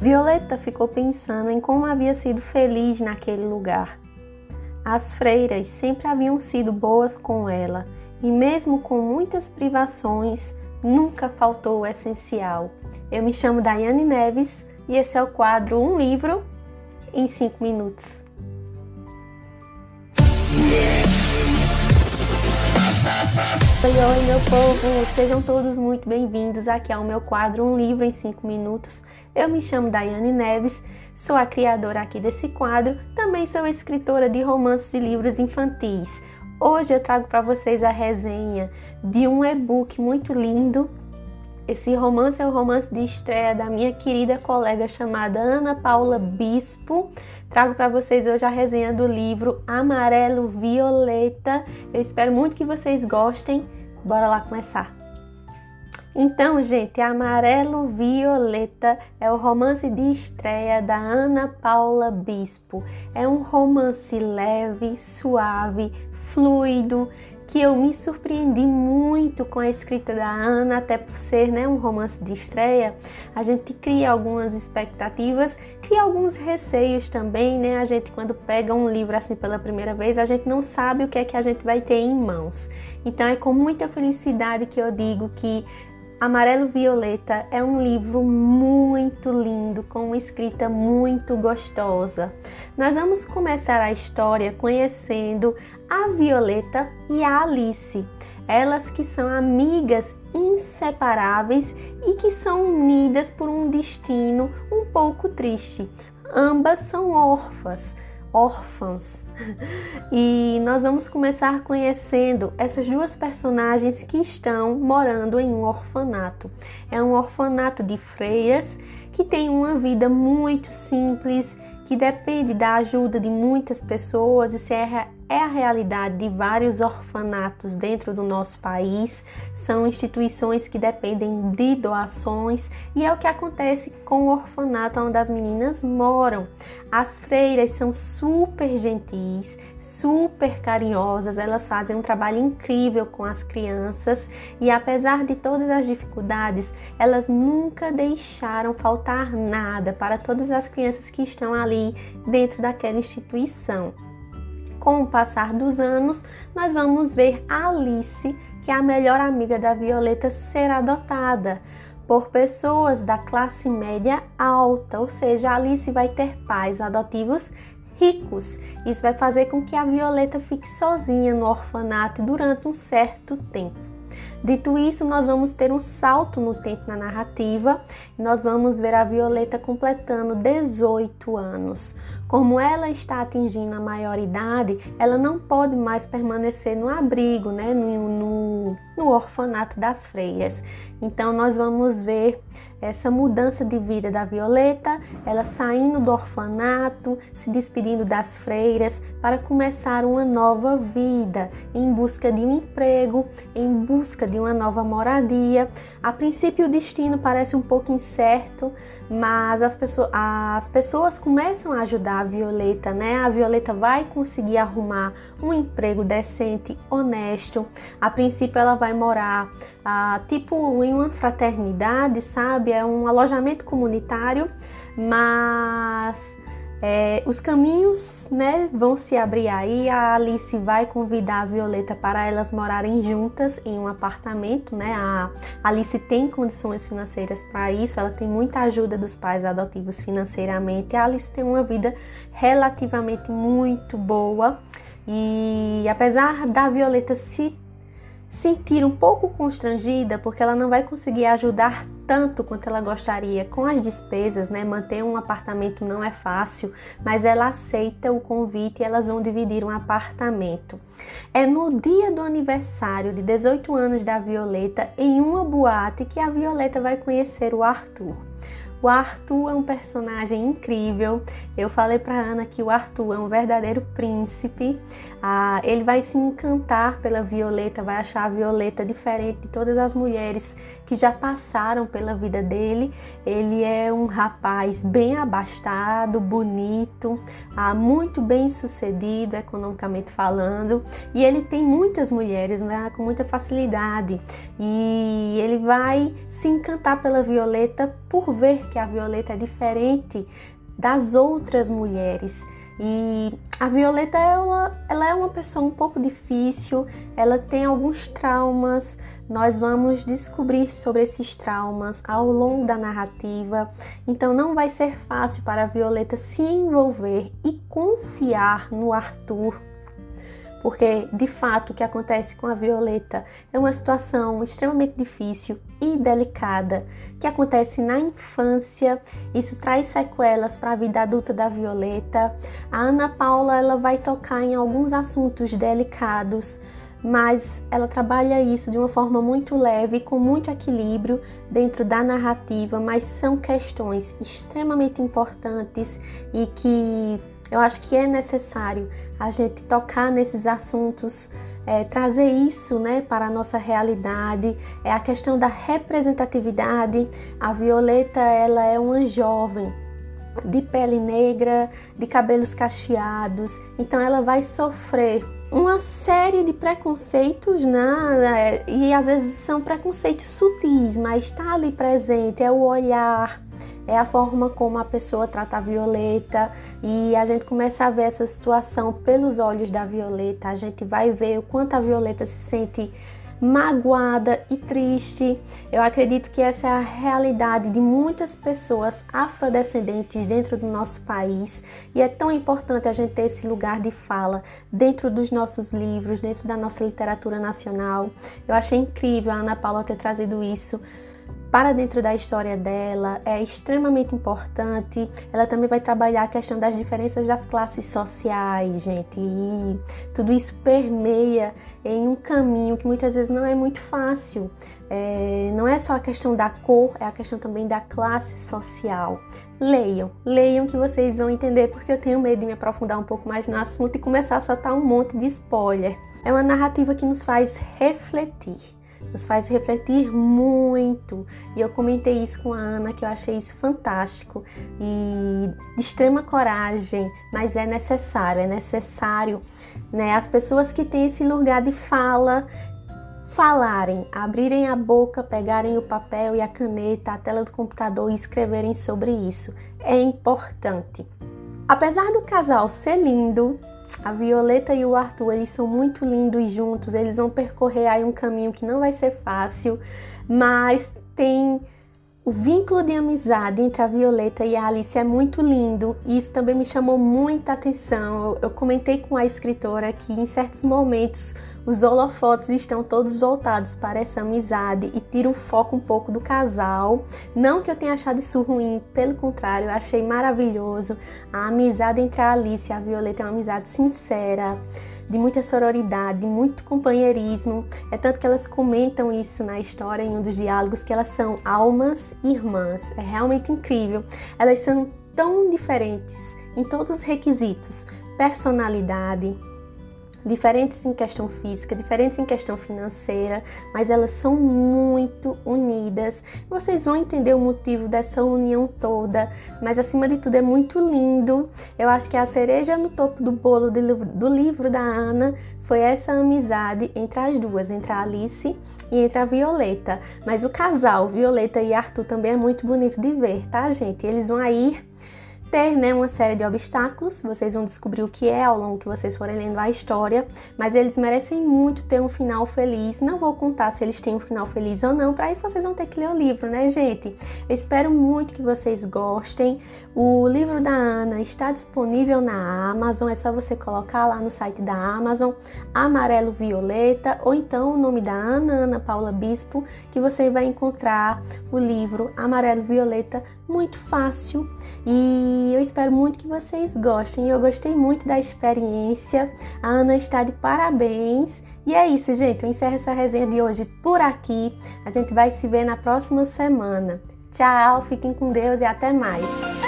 Violeta ficou pensando em como havia sido feliz naquele lugar. As freiras sempre haviam sido boas com ela e, mesmo com muitas privações, nunca faltou o essencial. Eu me chamo Daiane Neves e esse é o quadro Um Livro em 5 Minutos. Oi, oi, meu povo! Sejam todos muito bem-vindos aqui ao meu quadro Um Livro em 5 Minutos. Eu me chamo Daiane Neves, sou a criadora aqui desse quadro, também sou escritora de romances e livros infantis. Hoje eu trago para vocês a resenha de um e-book muito lindo esse romance é o romance de estreia da minha querida colega chamada Ana Paula Bispo. Trago para vocês hoje a resenha do livro Amarelo Violeta. Eu espero muito que vocês gostem. Bora lá começar. Então, gente, Amarelo Violeta é o romance de estreia da Ana Paula Bispo. É um romance leve, suave, fluido, que eu me surpreendi muito com a escrita da Ana, até por ser né, um romance de estreia. A gente cria algumas expectativas, cria alguns receios também, né? A gente, quando pega um livro assim pela primeira vez, a gente não sabe o que é que a gente vai ter em mãos. Então é com muita felicidade que eu digo que Amarelo Violeta é um livro muito lindo, com uma escrita muito gostosa. Nós vamos começar a história conhecendo a Violeta e a Alice, elas que são amigas inseparáveis e que são unidas por um destino um pouco triste. Ambas são órfãs órfãs. E nós vamos começar conhecendo essas duas personagens que estão morando em um orfanato. É um orfanato de freiras que tem uma vida muito simples, que depende da ajuda de muitas pessoas e se é é a realidade de vários orfanatos dentro do nosso país. São instituições que dependem de doações e é o que acontece com o orfanato onde as meninas moram. As freiras são super gentis, super carinhosas, elas fazem um trabalho incrível com as crianças e apesar de todas as dificuldades, elas nunca deixaram faltar nada para todas as crianças que estão ali dentro daquela instituição. Com o passar dos anos, nós vamos ver Alice, que é a melhor amiga da Violeta, ser adotada por pessoas da classe média alta, ou seja, Alice vai ter pais adotivos ricos. Isso vai fazer com que a Violeta fique sozinha no orfanato durante um certo tempo. Dito isso, nós vamos ter um salto no tempo na narrativa nós vamos ver a Violeta completando 18 anos. Como ela está atingindo a maioridade, ela não pode mais permanecer no abrigo, né, no, no, no orfanato das freiras. Então, nós vamos ver essa mudança de vida da Violeta, ela saindo do orfanato, se despedindo das freiras para começar uma nova vida, em busca de um emprego, em busca de uma nova moradia. A princípio o destino parece um pouco incerto, mas as pessoas, as pessoas começam a ajudar a Violeta, né? A Violeta vai conseguir arrumar um emprego decente, honesto. A princípio ela vai morar ah, tipo em uma fraternidade, sabe? É um alojamento comunitário, mas é, os caminhos né, vão se abrir aí. A Alice vai convidar a Violeta para elas morarem juntas em um apartamento. Né? A Alice tem condições financeiras para isso, ela tem muita ajuda dos pais adotivos financeiramente. A Alice tem uma vida relativamente muito boa. E apesar da Violeta se sentir um pouco constrangida porque ela não vai conseguir ajudar tanto quanto ela gostaria com as despesas, né? Manter um apartamento não é fácil, mas ela aceita o convite e elas vão dividir um apartamento. É no dia do aniversário de 18 anos da Violeta, em uma boate, que a Violeta vai conhecer o Arthur. O Arthur é um personagem incrível. Eu falei para Ana que o Arthur é um verdadeiro príncipe. Ah, ele vai se encantar pela Violeta, vai achar a Violeta diferente de todas as mulheres que já passaram pela vida dele. Ele é um rapaz bem abastado, bonito, ah, muito bem sucedido economicamente falando, e ele tem muitas mulheres né, com muita facilidade. E ele vai se encantar pela Violeta por ver que a Violeta é diferente das outras mulheres. E a Violeta ela, ela é uma pessoa um pouco difícil, ela tem alguns traumas. Nós vamos descobrir sobre esses traumas ao longo da narrativa. Então não vai ser fácil para a Violeta se envolver e confiar no Arthur porque de fato o que acontece com a Violeta é uma situação extremamente difícil e delicada que acontece na infância. Isso traz sequelas para a vida adulta da Violeta. A Ana Paula ela vai tocar em alguns assuntos delicados, mas ela trabalha isso de uma forma muito leve, com muito equilíbrio dentro da narrativa, mas são questões extremamente importantes e que eu acho que é necessário a gente tocar nesses assuntos, é, trazer isso né, para a nossa realidade. É a questão da representatividade. A Violeta ela é uma jovem de pele negra, de cabelos cacheados, então ela vai sofrer uma série de preconceitos, né? E às vezes são preconceitos sutis, mas está ali presente, é o olhar, é a forma como a pessoa trata a Violeta e a gente começa a ver essa situação pelos olhos da Violeta. A gente vai ver o quanto a Violeta se sente magoada e triste. Eu acredito que essa é a realidade de muitas pessoas afrodescendentes dentro do nosso país e é tão importante a gente ter esse lugar de fala dentro dos nossos livros, dentro da nossa literatura nacional. Eu achei incrível a Ana Paula ter trazido isso para dentro da história dela, é extremamente importante. Ela também vai trabalhar a questão das diferenças das classes sociais, gente, e tudo isso permeia em um caminho que muitas vezes não é muito fácil. É, não é só a questão da cor, é a questão também da classe social. Leiam, leiam que vocês vão entender, porque eu tenho medo de me aprofundar um pouco mais no assunto e começar a soltar um monte de spoiler. É uma narrativa que nos faz refletir nos faz refletir muito. E eu comentei isso com a Ana, que eu achei isso fantástico e de extrema coragem, mas é necessário, é necessário, né? As pessoas que têm esse lugar de fala falarem, abrirem a boca, pegarem o papel e a caneta, a tela do computador e escreverem sobre isso. É importante. Apesar do casal ser lindo, a Violeta e o Arthur, eles são muito lindos juntos, eles vão percorrer aí um caminho que não vai ser fácil, mas tem o vínculo de amizade entre a Violeta e a Alice é muito lindo e isso também me chamou muita atenção. Eu, eu comentei com a escritora que em certos momentos os holofotes estão todos voltados para essa amizade e tira o foco um pouco do casal. Não que eu tenha achado isso ruim, pelo contrário, eu achei maravilhoso. A amizade entre a Alice e a Violeta é uma amizade sincera de muita sororidade, de muito companheirismo. É tanto que elas comentam isso na história, em um dos diálogos, que elas são almas irmãs. É realmente incrível. Elas são tão diferentes em todos os requisitos: personalidade, diferentes em questão física, diferentes em questão financeira, mas elas são muito unidas. Vocês vão entender o motivo dessa união toda, mas acima de tudo é muito lindo. Eu acho que a cereja no topo do bolo do livro da Ana foi essa amizade entre as duas, entre a Alice e entre a Violeta. Mas o casal, Violeta e Arthur, também é muito bonito de ver, tá, gente? Eles vão aí ter né, uma série de obstáculos, vocês vão descobrir o que é ao longo que vocês forem lendo a história, mas eles merecem muito ter um final feliz. Não vou contar se eles têm um final feliz ou não, para isso vocês vão ter que ler o livro, né, gente? Eu espero muito que vocês gostem. O livro da Ana está disponível na Amazon, é só você colocar lá no site da Amazon, Amarelo Violeta, ou então o nome da Ana, Ana Paula Bispo, que você vai encontrar o livro Amarelo Violeta muito fácil e eu espero muito que vocês gostem. Eu gostei muito da experiência. A Ana está de parabéns. E é isso, gente. Eu encerro essa resenha de hoje por aqui. A gente vai se ver na próxima semana. Tchau, fiquem com Deus e até mais.